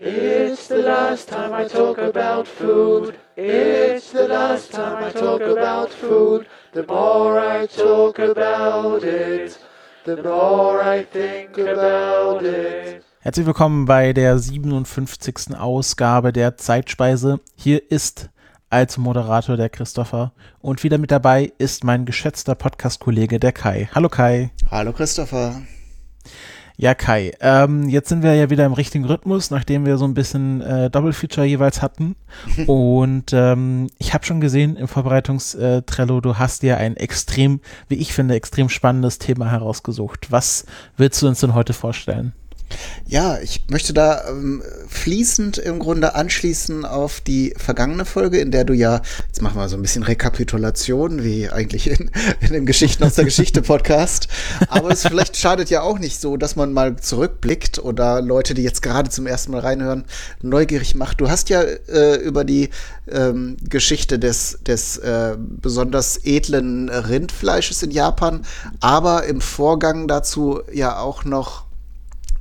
It's the last time I talk about food. It's the last time I talk about food. The more I talk about it, the more I think about it. Herzlich willkommen bei der 57. Ausgabe der Zeitspeise. Hier ist als Moderator der Christopher und wieder mit dabei ist mein geschätzter Podcast-Kollege der Kai. Hallo Kai. Hallo Christopher. Ja, Kai, ähm, jetzt sind wir ja wieder im richtigen Rhythmus, nachdem wir so ein bisschen äh, Double-Feature jeweils hatten. Und ähm, ich habe schon gesehen im Vorbereitungs-Trello, du hast dir ein extrem, wie ich finde, extrem spannendes Thema herausgesucht. Was willst du uns denn heute vorstellen? Ja, ich möchte da ähm, fließend im Grunde anschließen auf die vergangene Folge, in der du ja, jetzt machen wir so ein bisschen Rekapitulation, wie eigentlich in, in dem Geschichten aus der Geschichte Podcast. Aber es vielleicht schadet ja auch nicht so, dass man mal zurückblickt oder Leute, die jetzt gerade zum ersten Mal reinhören, neugierig macht. Du hast ja äh, über die ähm, Geschichte des, des äh, besonders edlen Rindfleisches in Japan, aber im Vorgang dazu ja auch noch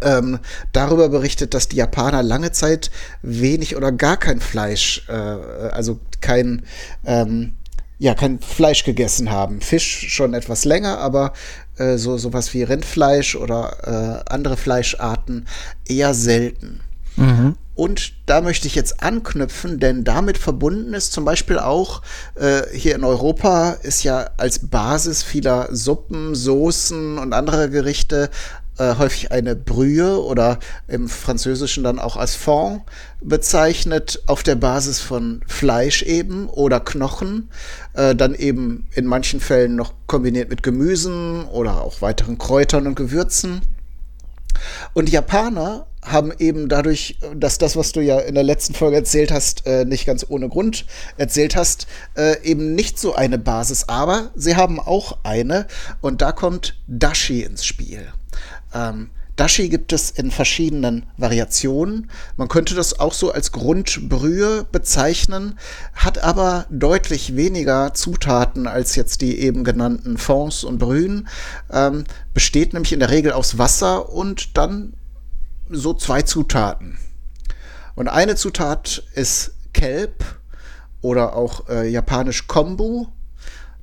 ähm, darüber berichtet, dass die Japaner lange Zeit wenig oder gar kein Fleisch, äh, also kein, ähm, ja, kein Fleisch gegessen haben. Fisch schon etwas länger, aber äh, so sowas wie Rindfleisch oder äh, andere Fleischarten eher selten. Mhm. Und da möchte ich jetzt anknüpfen, denn damit verbunden ist zum Beispiel auch äh, hier in Europa ist ja als Basis vieler Suppen, Soßen und anderer Gerichte äh, häufig eine Brühe oder im Französischen dann auch als Fond bezeichnet, auf der Basis von Fleisch eben oder Knochen, äh, dann eben in manchen Fällen noch kombiniert mit Gemüsen oder auch weiteren Kräutern und Gewürzen. Und Japaner haben eben dadurch, dass das, was du ja in der letzten Folge erzählt hast, äh, nicht ganz ohne Grund erzählt hast, äh, eben nicht so eine Basis. Aber sie haben auch eine und da kommt Dashi ins Spiel. Ähm, Dashi gibt es in verschiedenen Variationen. Man könnte das auch so als Grundbrühe bezeichnen, hat aber deutlich weniger Zutaten als jetzt die eben genannten Fonds und Brühen. Ähm, besteht nämlich in der Regel aus Wasser und dann so zwei Zutaten. Und eine Zutat ist Kelp oder auch äh, japanisch Kombu.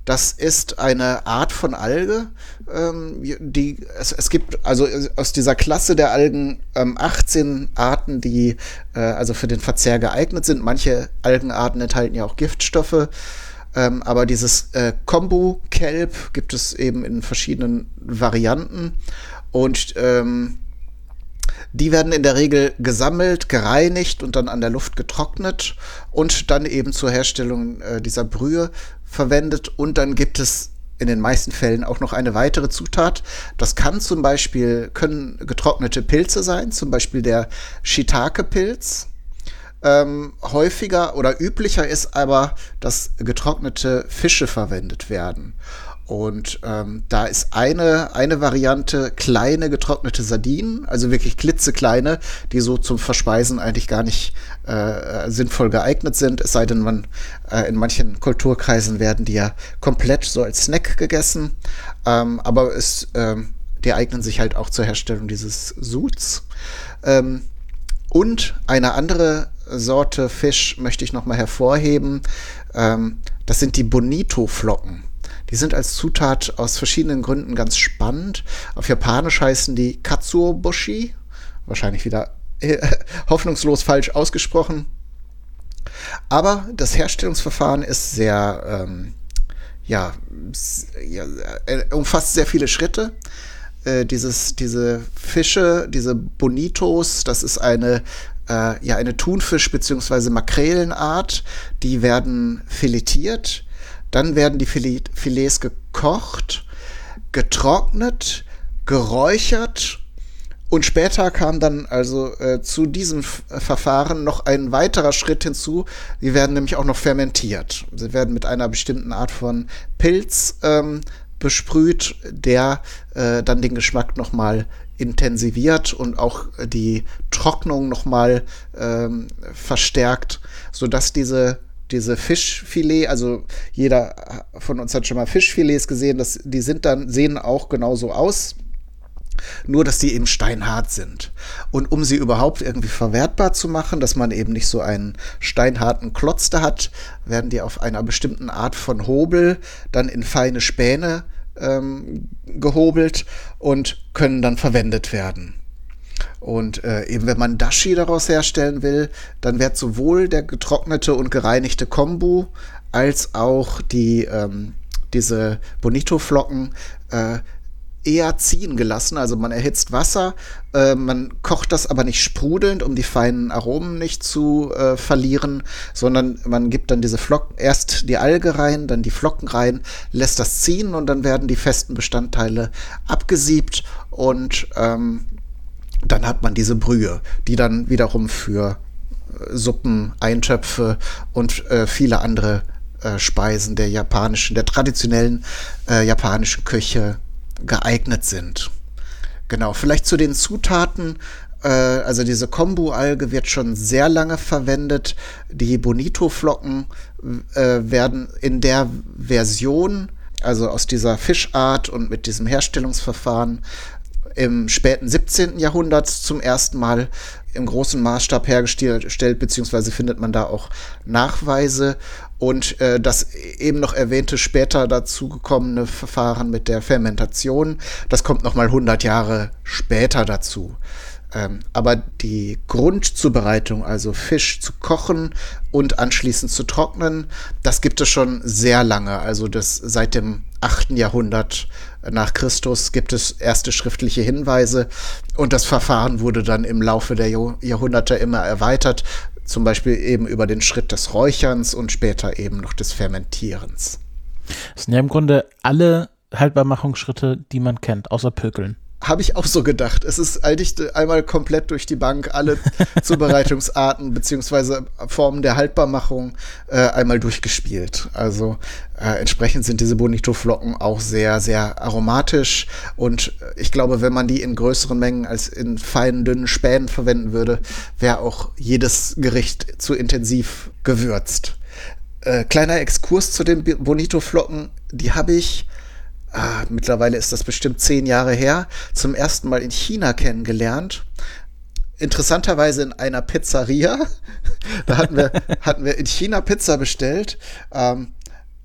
Das ist eine Art von Alge, ähm, die es, es gibt also aus dieser Klasse der Algen ähm, 18 Arten, die äh, also für den Verzehr geeignet sind. Manche Algenarten enthalten ja auch Giftstoffe. Ähm, aber dieses äh, Kombu-Kelp gibt es eben in verschiedenen Varianten. Und ähm, die werden in der Regel gesammelt, gereinigt und dann an der Luft getrocknet und dann eben zur Herstellung äh, dieser Brühe verwendet. Und dann gibt es in den meisten Fällen auch noch eine weitere Zutat. Das kann zum Beispiel, können getrocknete Pilze sein, zum Beispiel der Shiitake-Pilz. Ähm, häufiger oder üblicher ist aber, dass getrocknete Fische verwendet werden. Und ähm, da ist eine, eine Variante kleine getrocknete Sardinen, also wirklich klitzekleine, die so zum Verspeisen eigentlich gar nicht äh, sinnvoll geeignet sind. Es sei denn, man äh, in manchen Kulturkreisen werden die ja komplett so als Snack gegessen. Ähm, aber es, ähm, die eignen sich halt auch zur Herstellung dieses Suds. Ähm, und eine andere Sorte Fisch möchte ich noch mal hervorheben. Ähm, das sind die Bonito-Flocken. Die sind als Zutat aus verschiedenen Gründen ganz spannend. Auf Japanisch heißen die Katsuobushi. Wahrscheinlich wieder äh, hoffnungslos falsch ausgesprochen. Aber das Herstellungsverfahren ist sehr, ähm, ja, ja, äh, umfasst sehr viele Schritte. Äh, dieses, diese Fische, diese Bonitos, das ist eine, äh, ja, eine Thunfisch- bzw. Makrelenart. Die werden filetiert dann werden die Filets gekocht, getrocknet, geräuchert und später kam dann also äh, zu diesem Verfahren noch ein weiterer Schritt hinzu. Die werden nämlich auch noch fermentiert. Sie werden mit einer bestimmten Art von Pilz ähm, besprüht, der äh, dann den Geschmack nochmal intensiviert und auch die Trocknung nochmal ähm, verstärkt, sodass diese diese Fischfilet, also jeder von uns hat schon mal Fischfilets gesehen, das, die sind dann, sehen auch genauso aus. Nur, dass die eben steinhart sind. Und um sie überhaupt irgendwie verwertbar zu machen, dass man eben nicht so einen steinharten Klotz da hat, werden die auf einer bestimmten Art von Hobel dann in feine Späne ähm, gehobelt und können dann verwendet werden. Und äh, eben wenn man Dashi daraus herstellen will, dann wird sowohl der getrocknete und gereinigte Kombu als auch die ähm, diese Bonito-Flocken äh, eher ziehen gelassen. Also man erhitzt Wasser, äh, man kocht das aber nicht sprudelnd, um die feinen Aromen nicht zu äh, verlieren, sondern man gibt dann diese Flocken, erst die Alge rein, dann die Flocken rein, lässt das ziehen und dann werden die festen Bestandteile abgesiebt und ähm, dann hat man diese Brühe, die dann wiederum für äh, Suppen, Eintöpfe und äh, viele andere äh, Speisen der japanischen, der traditionellen äh, japanischen Küche geeignet sind. Genau, vielleicht zu den Zutaten. Äh, also diese Kombu-Alge wird schon sehr lange verwendet. Die Bonito-Flocken äh, werden in der Version, also aus dieser Fischart und mit diesem Herstellungsverfahren, im späten 17. Jahrhundert zum ersten Mal im großen Maßstab hergestellt, beziehungsweise findet man da auch Nachweise. Und äh, das eben noch erwähnte später dazugekommene Verfahren mit der Fermentation, das kommt noch mal 100 Jahre später dazu. Ähm, aber die Grundzubereitung, also Fisch zu kochen und anschließend zu trocknen, das gibt es schon sehr lange. Also das seit dem 8. Jahrhundert nach Christus gibt es erste schriftliche Hinweise. Und das Verfahren wurde dann im Laufe der Jahrhunderte immer erweitert, zum Beispiel eben über den Schritt des Räucherns und später eben noch des Fermentierens. Das sind ja im Grunde alle Haltbarmachungsschritte, die man kennt, außer Pökeln habe ich auch so gedacht. Es ist eigentlich einmal komplett durch die Bank alle Zubereitungsarten beziehungsweise Formen der Haltbarmachung äh, einmal durchgespielt. Also äh, entsprechend sind diese Bonito-Flocken auch sehr, sehr aromatisch und ich glaube, wenn man die in größeren Mengen als in feinen, dünnen Spänen verwenden würde, wäre auch jedes Gericht zu intensiv gewürzt. Äh, kleiner Exkurs zu den Bonito-Flocken, die habe ich ah, mittlerweile ist das bestimmt zehn Jahre her, zum ersten Mal in China kennengelernt. Interessanterweise in einer Pizzeria. da hatten wir, hatten wir in China Pizza bestellt. Ähm,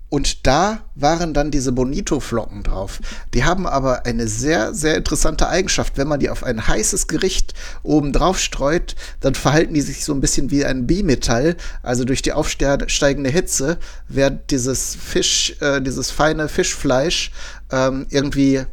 und da waren dann diese Bonito-Flocken drauf. Die haben aber eine sehr, sehr interessante Eigenschaft. Wenn man die auf ein heißes Gericht oben drauf streut, dann verhalten die sich so ein bisschen wie ein Bimetall. Also durch die aufsteigende Hitze wird dieses Fisch, äh, dieses feine Fischfleisch ähm, irgendwie äh,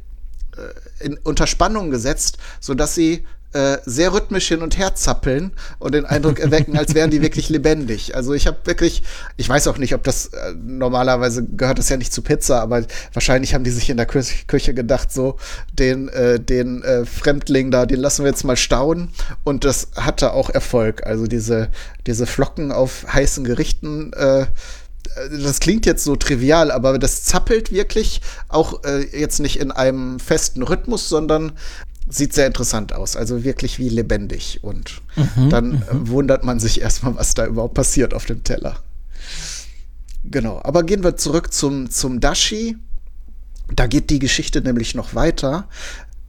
in, unter Spannung gesetzt, sodass sie äh, sehr rhythmisch hin und her zappeln und den Eindruck erwecken, als wären die wirklich lebendig. Also ich habe wirklich, ich weiß auch nicht, ob das äh, normalerweise gehört das ja nicht zu Pizza, aber wahrscheinlich haben die sich in der Kü Küche gedacht, so den, äh, den äh, Fremdling da, den lassen wir jetzt mal staunen. Und das hatte auch Erfolg. Also diese, diese Flocken auf heißen Gerichten, das klingt jetzt so trivial, aber das zappelt wirklich auch äh, jetzt nicht in einem festen Rhythmus, sondern sieht sehr interessant aus, also wirklich wie lebendig. Und mhm, dann mhm. wundert man sich erstmal, was da überhaupt passiert auf dem Teller. Genau, aber gehen wir zurück zum, zum Dashi. Da geht die Geschichte nämlich noch weiter,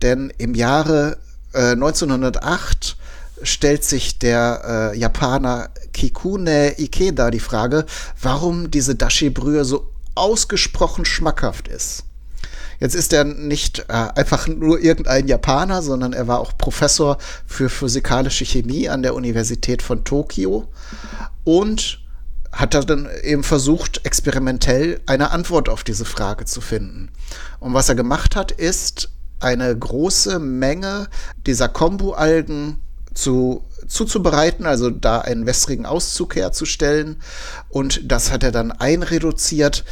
denn im Jahre äh, 1908 stellt sich der äh, Japaner Kikune Ikeda die Frage, warum diese Dashi-Brühe so ausgesprochen schmackhaft ist. Jetzt ist er nicht äh, einfach nur irgendein Japaner, sondern er war auch Professor für physikalische Chemie an der Universität von Tokio und hat er dann eben versucht, experimentell eine Antwort auf diese Frage zu finden. Und was er gemacht hat, ist eine große Menge dieser Kombu-Algen zu, zuzubereiten, also da einen wässrigen Auszug herzustellen. Und das hat er dann einreduziert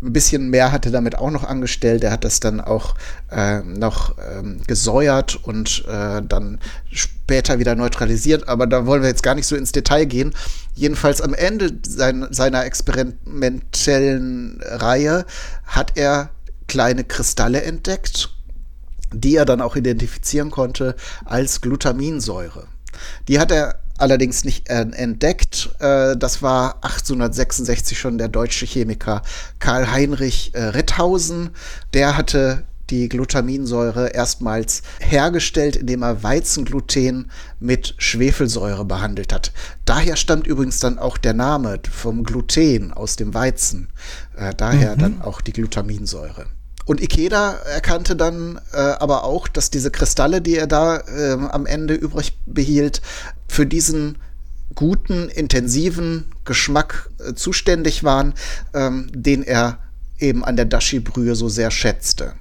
ein bisschen mehr hat er damit auch noch angestellt. Er hat das dann auch äh, noch ähm, gesäuert und äh, dann später wieder neutralisiert. Aber da wollen wir jetzt gar nicht so ins Detail gehen. Jedenfalls am Ende sein, seiner experimentellen Reihe hat er kleine Kristalle entdeckt, die er dann auch identifizieren konnte als Glutaminsäure. Die hat er allerdings nicht äh, entdeckt. Äh, das war 1866 schon der deutsche Chemiker Karl Heinrich äh, Ritthausen. Der hatte die Glutaminsäure erstmals hergestellt, indem er Weizengluten mit Schwefelsäure behandelt hat. Daher stammt übrigens dann auch der Name vom Gluten aus dem Weizen. Äh, daher mhm. dann auch die Glutaminsäure. Und Ikeda erkannte dann äh, aber auch, dass diese Kristalle, die er da äh, am Ende übrig behielt, für diesen guten, intensiven Geschmack äh, zuständig waren, ähm, den er eben an der Dashi-Brühe so sehr schätzte.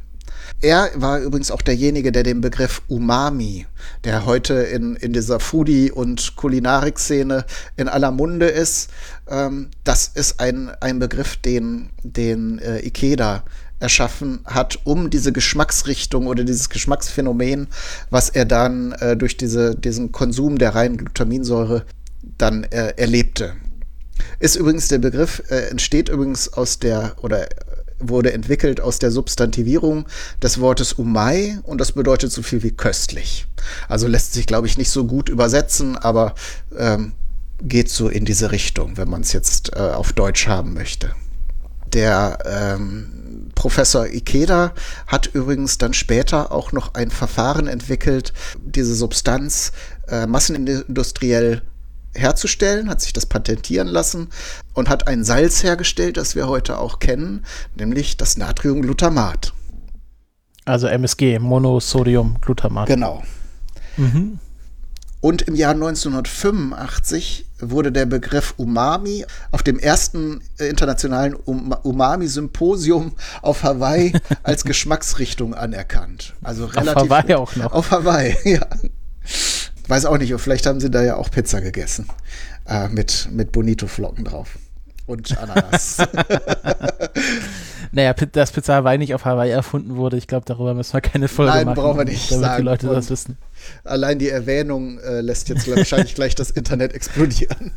Er war übrigens auch derjenige, der den Begriff Umami, der heute in, in dieser Foodie- und Kulinarik-Szene in aller Munde ist, ähm, das ist ein, ein Begriff, den, den äh, Ikeda erschaffen hat, um diese Geschmacksrichtung oder dieses Geschmacksphänomen, was er dann äh, durch diese, diesen Konsum der reinen Glutaminsäure dann äh, erlebte. Ist übrigens der Begriff, äh, entsteht übrigens aus der oder wurde entwickelt aus der Substantivierung des Wortes umai und das bedeutet so viel wie köstlich. Also lässt sich, glaube ich, nicht so gut übersetzen, aber ähm, geht so in diese Richtung, wenn man es jetzt äh, auf Deutsch haben möchte. Der ähm, Professor Ikeda hat übrigens dann später auch noch ein Verfahren entwickelt, diese Substanz äh, massenindustriell herzustellen, hat sich das patentieren lassen und hat ein Salz hergestellt, das wir heute auch kennen, nämlich das Natriumglutamat. Also MSG, Monosodiumglutamat. Genau. Mhm. Und im Jahr 1985 wurde der Begriff Umami auf dem ersten internationalen Umami-Symposium auf Hawaii als Geschmacksrichtung anerkannt. Also relativ. Auf Hawaii auch noch. Auf Hawaii, ja weiß auch nicht, vielleicht haben sie da ja auch Pizza gegessen. Äh, mit, mit Bonito-Flocken drauf. Und Ananas. naja, dass Pizza Hawaii nicht auf Hawaii erfunden wurde, ich glaube, darüber müssen wir keine Folge Nein, machen. Nein, brauchen wir nicht damit sagen. die Leute Und das wissen. Allein die Erwähnung äh, lässt jetzt wahrscheinlich gleich das Internet explodieren.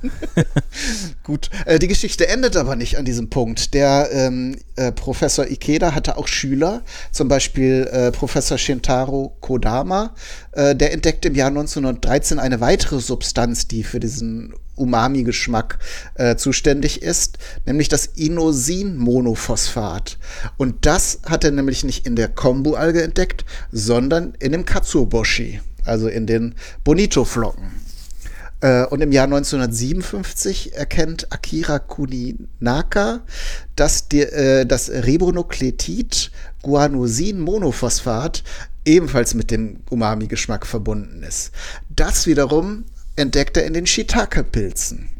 Gut, äh, die Geschichte endet aber nicht an diesem Punkt. Der ähm, äh, Professor Ikeda hatte auch Schüler, zum Beispiel äh, Professor Shintaro Kodama. Äh, der entdeckte im Jahr 1913 eine weitere Substanz, die für diesen Umami-Geschmack äh, zuständig ist, nämlich das Inosin-Monophosphat. Und das hat er nämlich nicht in der Kombu-Alge entdeckt, sondern in dem Katsuoboshi also in den Bonito-Flocken. Äh, und im Jahr 1957 erkennt Akira Kuninaka, dass die, äh, das Ribonukleotid Guanosin-Monophosphat ebenfalls mit dem Umami-Geschmack verbunden ist. Das wiederum entdeckt er in den Shiitake-Pilzen.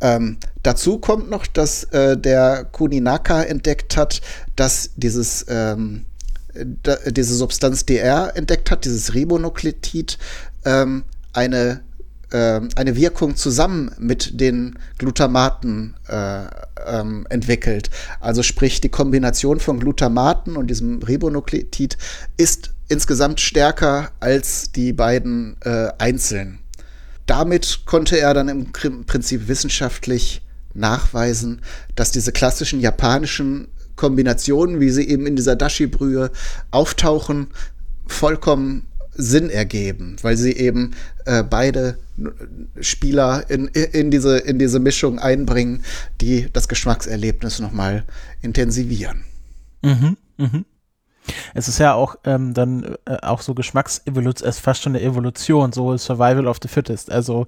Ähm, dazu kommt noch, dass äh, der Kuninaka entdeckt hat, dass dieses ähm, diese Substanz, die er entdeckt hat, dieses Ribonukleotid, ähm, eine, äh, eine Wirkung zusammen mit den Glutamaten äh, ähm, entwickelt. Also sprich, die Kombination von Glutamaten und diesem Ribonukleotid ist insgesamt stärker als die beiden äh, einzeln. Damit konnte er dann im Prinzip wissenschaftlich nachweisen, dass diese klassischen japanischen Kombinationen, wie sie eben in dieser Dashi-Brühe auftauchen, vollkommen Sinn ergeben, weil sie eben äh, beide Spieler in, in, diese, in diese Mischung einbringen, die das Geschmackserlebnis nochmal intensivieren. Mhm, mhm. Es ist ja auch ähm, dann äh, auch so Geschmacksevolution, es ist fast schon eine Evolution, so Survival of the Fittest. Also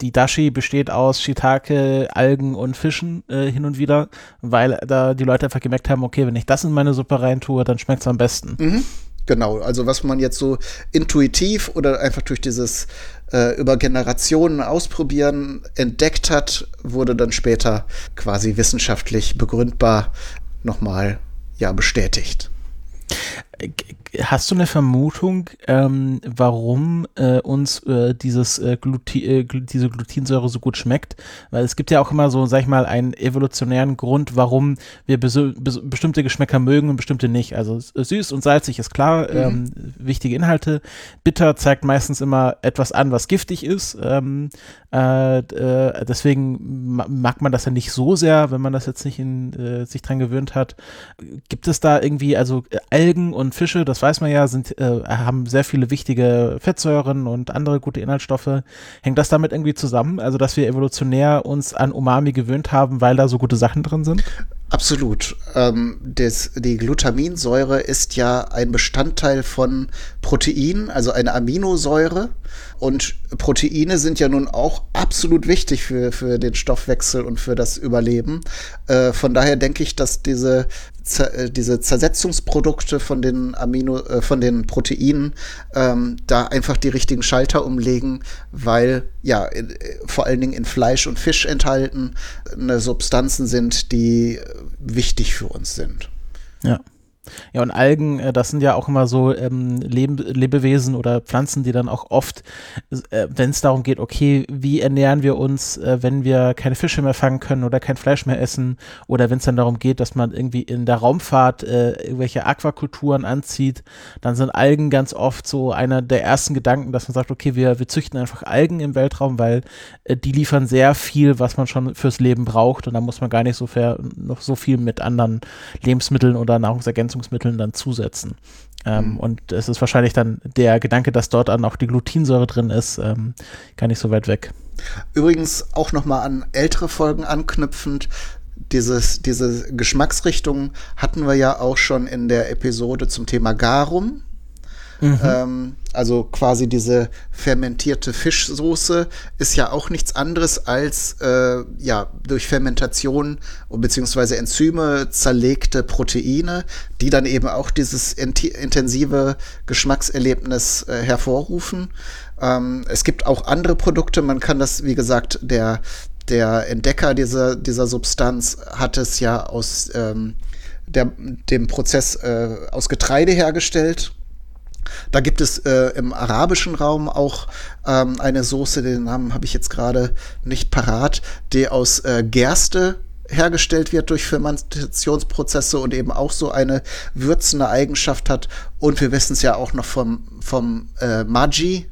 die Dashi besteht aus Shiitake, Algen und Fischen äh, hin und wieder, weil da die Leute einfach gemerkt haben, okay, wenn ich das in meine Suppe reintue, dann schmeckt es am besten. Mhm. Genau, also was man jetzt so intuitiv oder einfach durch dieses äh, über Generationen ausprobieren entdeckt hat, wurde dann später quasi wissenschaftlich begründbar nochmal ja bestätigt. Ik, Hast du eine Vermutung, ähm, warum äh, uns äh, dieses, äh, Gluti äh, diese Glutinsäure so gut schmeckt? Weil es gibt ja auch immer so, sag ich mal, einen evolutionären Grund, warum wir bes bestimmte Geschmäcker mögen und bestimmte nicht. Also süß und salzig ist klar, mhm. ähm, wichtige Inhalte. Bitter zeigt meistens immer etwas an, was giftig ist. Ähm, äh, äh, deswegen mag man das ja nicht so sehr, wenn man das jetzt nicht in, sich dran gewöhnt hat. Gibt es da irgendwie, also Algen und Fische, das weiß man ja, sind, äh, haben sehr viele wichtige Fettsäuren und andere gute Inhaltsstoffe. Hängt das damit irgendwie zusammen? Also, dass wir evolutionär uns an Umami gewöhnt haben, weil da so gute Sachen drin sind? Absolut. Ähm, das, die Glutaminsäure ist ja ein Bestandteil von Protein, also eine Aminosäure. Und Proteine sind ja nun auch absolut wichtig für, für den Stoffwechsel und für das Überleben. Äh, von daher denke ich, dass diese diese Zersetzungsprodukte von den Amino, äh, von den Proteinen ähm, da einfach die richtigen Schalter umlegen, weil ja in, äh, vor allen Dingen in Fleisch und Fisch enthalten eine Substanzen sind, die äh, wichtig für uns sind. Ja. Ja, und Algen, äh, das sind ja auch immer so ähm, Leb Lebewesen oder Pflanzen, die dann auch oft, äh, wenn es darum geht, okay, wie ernähren wir uns, äh, wenn wir keine Fische mehr fangen können oder kein Fleisch mehr essen, oder wenn es dann darum geht, dass man irgendwie in der Raumfahrt äh, irgendwelche Aquakulturen anzieht, dann sind Algen ganz oft so einer der ersten Gedanken, dass man sagt, okay, wir, wir züchten einfach Algen im Weltraum, weil äh, die liefern sehr viel, was man schon fürs Leben braucht, und da muss man gar nicht so, fair, noch so viel mit anderen Lebensmitteln oder Nahrungsergänzungen Nahrungsmitteln dann zusetzen. Ähm, mhm. Und es ist wahrscheinlich dann der Gedanke, dass dort dann auch die Glutinsäure drin ist, ähm, gar nicht so weit weg. Übrigens auch nochmal an ältere Folgen anknüpfend. Dieses, diese Geschmacksrichtung hatten wir ja auch schon in der Episode zum Thema Garum. Mhm. Ähm, also quasi diese fermentierte Fischsoße ist ja auch nichts anderes als äh, ja durch Fermentation bzw. Enzyme zerlegte Proteine, die dann eben auch dieses intensive Geschmackserlebnis äh, hervorrufen. Ähm, es gibt auch andere Produkte, man kann das, wie gesagt, der, der Entdecker dieser, dieser Substanz hat es ja aus ähm, der, dem Prozess äh, aus Getreide hergestellt da gibt es äh, im arabischen Raum auch ähm, eine Soße, den Namen habe ich jetzt gerade nicht parat, die aus äh, Gerste hergestellt wird durch Fermentationsprozesse und eben auch so eine würzende Eigenschaft hat. Und wir wissen es ja auch noch vom, vom äh, Maggi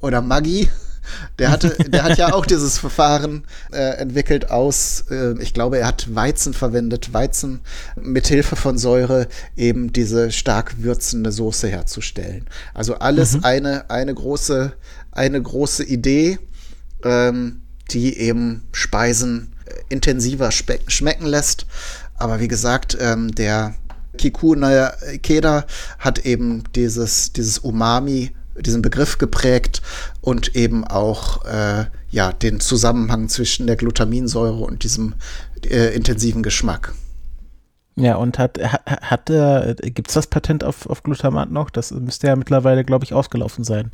oder Maggi. Der hatte, der hat ja auch dieses Verfahren äh, entwickelt aus, äh, ich glaube, er hat Weizen verwendet, Weizen mit Hilfe von Säure eben diese stark würzende Soße herzustellen. Also alles mhm. eine, eine große, eine große Idee, ähm, die eben Speisen äh, intensiver schmecken lässt. Aber wie gesagt, ähm, der Kiku Keda hat eben dieses, dieses Umami diesen Begriff geprägt und eben auch äh, ja, den Zusammenhang zwischen der Glutaminsäure und diesem äh, intensiven Geschmack. Ja, und hat, hat, hat äh, gibt es das Patent auf, auf Glutamat noch? Das müsste ja mittlerweile, glaube ich, ausgelaufen sein.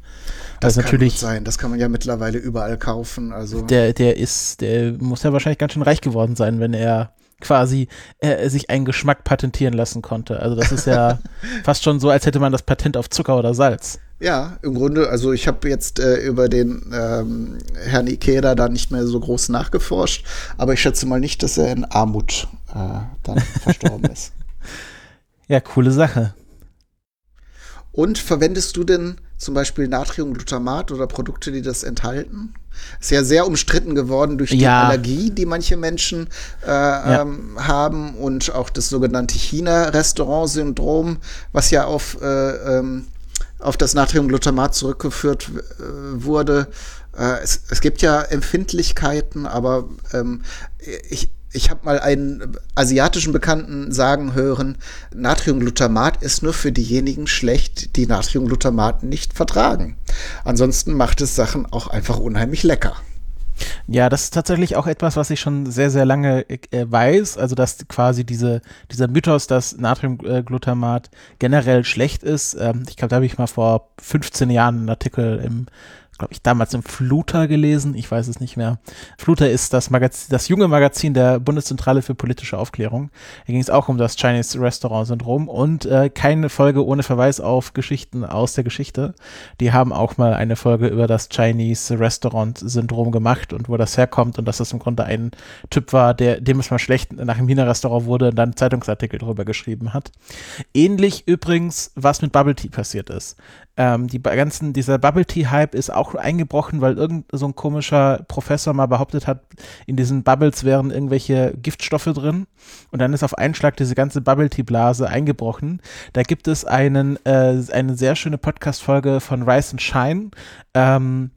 Das also kann natürlich sein, das kann man ja mittlerweile überall kaufen. Also. Der, der ist, der muss ja wahrscheinlich ganz schön reich geworden sein, wenn er quasi äh, sich einen Geschmack patentieren lassen konnte. Also das ist ja fast schon so, als hätte man das Patent auf Zucker oder Salz. Ja, im Grunde, also ich habe jetzt äh, über den ähm, Herrn Ikeda da nicht mehr so groß nachgeforscht, aber ich schätze mal nicht, dass er in Armut äh, dann verstorben ist. Ja, coole Sache. Und verwendest du denn zum Beispiel Natriumglutamat oder Produkte, die das enthalten? Ist ja sehr umstritten geworden durch die ja. Allergie, die manche Menschen äh, ja. ähm, haben und auch das sogenannte China-Restaurant-Syndrom, was ja auf äh, ähm, auf das Natriumglutamat zurückgeführt äh, wurde. Äh, es, es, gibt ja Empfindlichkeiten, aber ähm, ich, ich habe mal einen asiatischen Bekannten sagen hören, Natriumglutamat ist nur für diejenigen schlecht, die Natriumglutamat nicht vertragen. Ansonsten macht es Sachen auch einfach unheimlich lecker. Ja, das ist tatsächlich auch etwas, was ich schon sehr, sehr lange äh, weiß. Also, dass quasi diese, dieser Mythos, dass Natriumglutamat generell schlecht ist. Ähm, ich glaube, da habe ich mal vor 15 Jahren einen Artikel im glaube ich, damals im Fluter gelesen, ich weiß es nicht mehr. Fluter ist das, Magazin, das junge Magazin der Bundeszentrale für politische Aufklärung. Da ging es auch um das Chinese Restaurant Syndrom und äh, keine Folge ohne Verweis auf Geschichten aus der Geschichte. Die haben auch mal eine Folge über das Chinese Restaurant Syndrom gemacht und wo das herkommt und dass das im Grunde ein Typ war, der, dem es mal schlecht nach dem China-Restaurant wurde und dann Zeitungsartikel darüber geschrieben hat. Ähnlich übrigens, was mit Bubble Tea passiert ist. Ähm, die ganzen, dieser Bubble Tea Hype ist auch eingebrochen, weil irgend so ein komischer Professor mal behauptet hat, in diesen Bubbles wären irgendwelche Giftstoffe drin. Und dann ist auf einen Schlag diese ganze Bubble Tea Blase eingebrochen. Da gibt es einen, äh, eine sehr schöne Podcast-Folge von Rise and Shine. Ähm,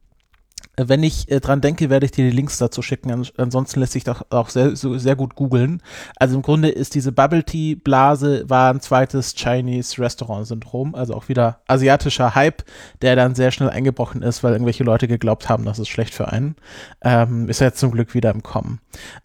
Wenn ich äh, dran denke, werde ich dir die Links dazu schicken. An ansonsten lässt sich doch auch sehr, so, sehr gut googeln. Also im Grunde ist diese Bubble Tea Blase war ein zweites Chinese Restaurant Syndrom, also auch wieder asiatischer Hype, der dann sehr schnell eingebrochen ist, weil irgendwelche Leute geglaubt haben, das ist schlecht für einen. Ähm, ist jetzt zum Glück wieder im Kommen.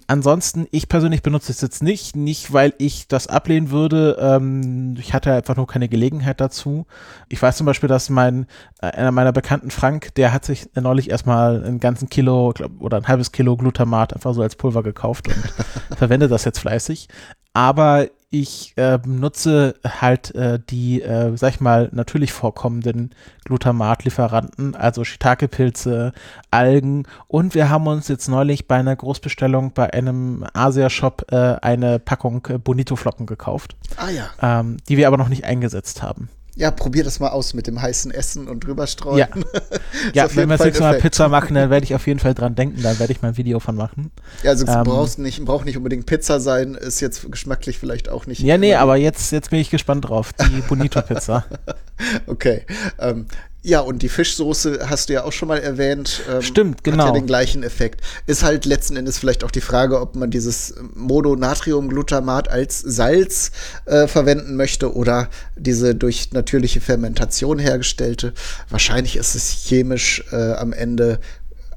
Ansonsten, ich persönlich benutze es jetzt nicht, nicht weil ich das ablehnen würde. Ähm, ich hatte einfach nur keine Gelegenheit dazu. Ich weiß zum Beispiel, dass mein äh, einer meiner Bekannten Frank, der hat sich neulich erstmal mal einen ganzen Kilo glaub, oder ein halbes Kilo Glutamat einfach so als Pulver gekauft und verwende das jetzt fleißig. Aber ich äh, nutze halt äh, die, äh, sag ich mal, natürlich vorkommenden Glutamatlieferanten, also Shiitake-Pilze, Algen und wir haben uns jetzt neulich bei einer Großbestellung bei einem Asia-Shop äh, eine Packung äh, Bonito-Flocken gekauft. Ah ja. Ähm, die wir aber noch nicht eingesetzt haben. Ja, probier das mal aus mit dem heißen Essen und drüberstreuen. Ja, ja wenn wir das nächste Mal Pizza machen, dann werde ich auf jeden Fall dran denken, da werde ich mal ein Video von machen. Ja, also ähm, brauchst nicht, braucht nicht unbedingt Pizza sein, ist jetzt geschmacklich vielleicht auch nicht. Ja, nee, aber jetzt, jetzt bin ich gespannt drauf, die Bonito-Pizza. okay. Ähm, ja, und die Fischsoße hast du ja auch schon mal erwähnt. Ähm, Stimmt, genau. Hat ja genau. den gleichen Effekt. Ist halt letzten Endes vielleicht auch die Frage, ob man dieses Mononatriumglutamat als Salz äh, verwenden möchte oder diese durch natürliche Fermentation hergestellte. Wahrscheinlich ist es chemisch äh, am Ende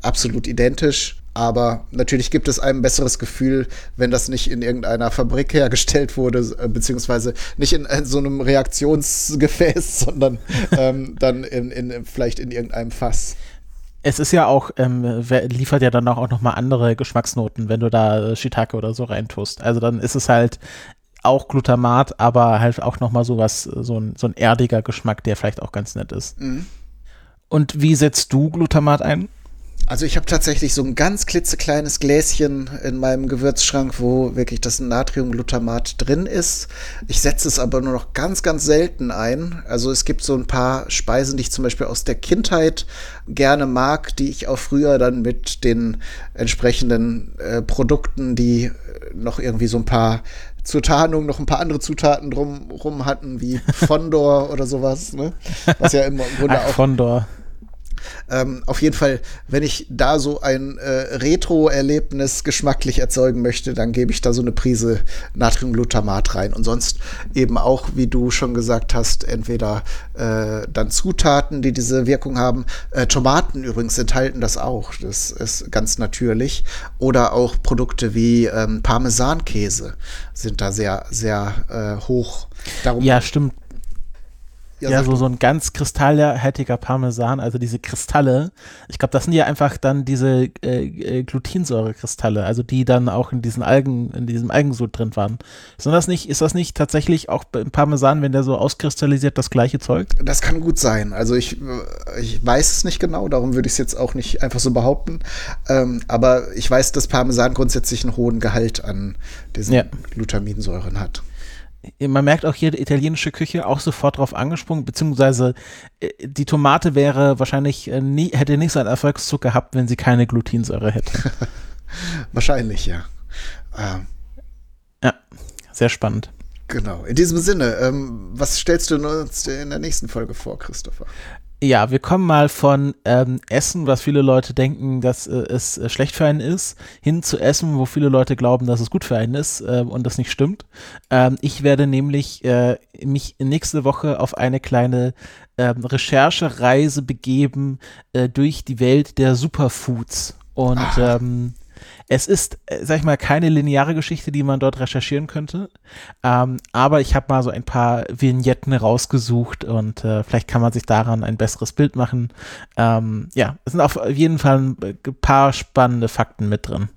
absolut identisch. Aber natürlich gibt es ein besseres Gefühl, wenn das nicht in irgendeiner Fabrik hergestellt wurde, äh, beziehungsweise nicht in, in so einem Reaktionsgefäß, sondern ähm, dann in, in, vielleicht in irgendeinem Fass. Es ist ja auch, ähm, liefert ja dann auch noch mal andere Geschmacksnoten, wenn du da Shiitake oder so reintust. Also dann ist es halt auch Glutamat, aber halt auch noch mal sowas, so ein, so ein erdiger Geschmack, der vielleicht auch ganz nett ist. Mhm. Und wie setzt du Glutamat ein? Also ich habe tatsächlich so ein ganz klitzekleines Gläschen in meinem Gewürzschrank, wo wirklich das Natriumglutamat drin ist. Ich setze es aber nur noch ganz, ganz selten ein. Also es gibt so ein paar Speisen, die ich zum Beispiel aus der Kindheit gerne mag, die ich auch früher dann mit den entsprechenden äh, Produkten, die noch irgendwie so ein paar zur Tarnung noch ein paar andere Zutaten drumrum hatten, wie Fondor oder sowas, ne? Was ja im Grunde Ach, auch Fondor. Ähm, auf jeden Fall, wenn ich da so ein äh, Retro-Erlebnis geschmacklich erzeugen möchte, dann gebe ich da so eine Prise Natriumglutamat rein. Und sonst eben auch, wie du schon gesagt hast, entweder äh, dann Zutaten, die diese Wirkung haben. Äh, Tomaten übrigens enthalten das auch. Das ist ganz natürlich. Oder auch Produkte wie ähm, Parmesankäse sind da sehr, sehr äh, hoch. Darum ja, stimmt. Ja, ja so, so ein ganz kristallhaltiger Parmesan, also diese Kristalle. Ich glaube, das sind ja einfach dann diese äh, äh, Glutinsäurekristalle, also die dann auch in diesen Algen, in diesem Algensud drin waren. Ist das nicht, ist das nicht tatsächlich auch im Parmesan, wenn der so auskristallisiert, das gleiche Zeug? Das kann gut sein. Also ich, ich weiß es nicht genau, darum würde ich es jetzt auch nicht einfach so behaupten. Ähm, aber ich weiß, dass Parmesan grundsätzlich einen hohen Gehalt an diesen ja. Glutaminsäuren hat man merkt auch hier die italienische Küche auch sofort drauf angesprungen, beziehungsweise äh, die Tomate wäre wahrscheinlich äh, nie, hätte nicht so einen Erfolgszug gehabt, wenn sie keine Glutinsäure hätte. wahrscheinlich, ja. Ähm. Ja, sehr spannend. Genau. In diesem Sinne, ähm, was stellst du uns in der nächsten Folge vor, Christopher? Ja, wir kommen mal von ähm, Essen, was viele Leute denken, dass äh, es äh, schlecht für einen ist, hin zu Essen, wo viele Leute glauben, dass es gut für einen ist äh, und das nicht stimmt. Ähm, ich werde nämlich äh, mich nächste Woche auf eine kleine ähm, Recherchereise begeben äh, durch die Welt der Superfoods. Und ähm, es ist, äh, sag ich mal, keine lineare Geschichte, die man dort recherchieren könnte. Ähm, aber ich habe mal so ein paar Vignetten rausgesucht und äh, vielleicht kann man sich daran ein besseres Bild machen. Ähm, ja, es sind auf jeden Fall ein paar spannende Fakten mit drin.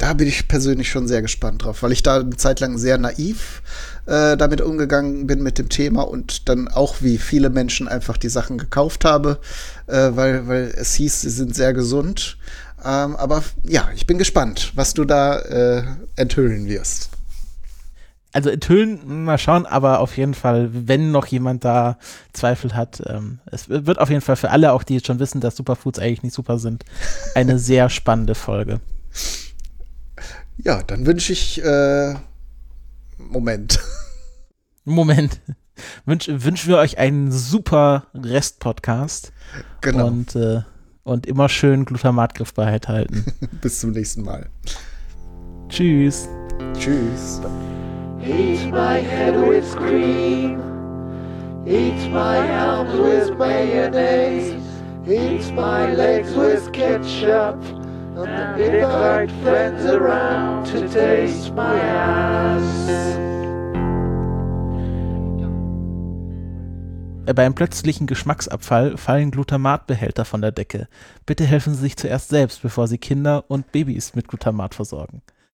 Da bin ich persönlich schon sehr gespannt drauf, weil ich da eine Zeit lang sehr naiv äh, damit umgegangen bin mit dem Thema und dann auch wie viele Menschen einfach die Sachen gekauft habe, äh, weil, weil es hieß, sie sind sehr gesund. Ähm, aber ja, ich bin gespannt, was du da äh, enthüllen wirst. Also enthüllen, mal schauen, aber auf jeden Fall, wenn noch jemand da Zweifel hat, ähm, es wird auf jeden Fall für alle, auch die jetzt schon wissen, dass Superfoods eigentlich nicht super sind, eine sehr spannende Folge. Ja, dann wünsche ich äh, Moment. Moment. Wünsch, wünschen wir euch einen super Rest-Podcast. Genau. Und äh, Und immer schön Glutamatgriffbarkeit halten. Bis zum nächsten Mal. Tschüss. Tschüss. Eat my head with cream. Eat my arms with mayonnaise. Eat my legs with ketchup. And invite friends around to taste my ass. Beim plötzlichen Geschmacksabfall fallen Glutamatbehälter von der Decke. Bitte helfen Sie sich zuerst selbst, bevor Sie Kinder und Babys mit Glutamat versorgen.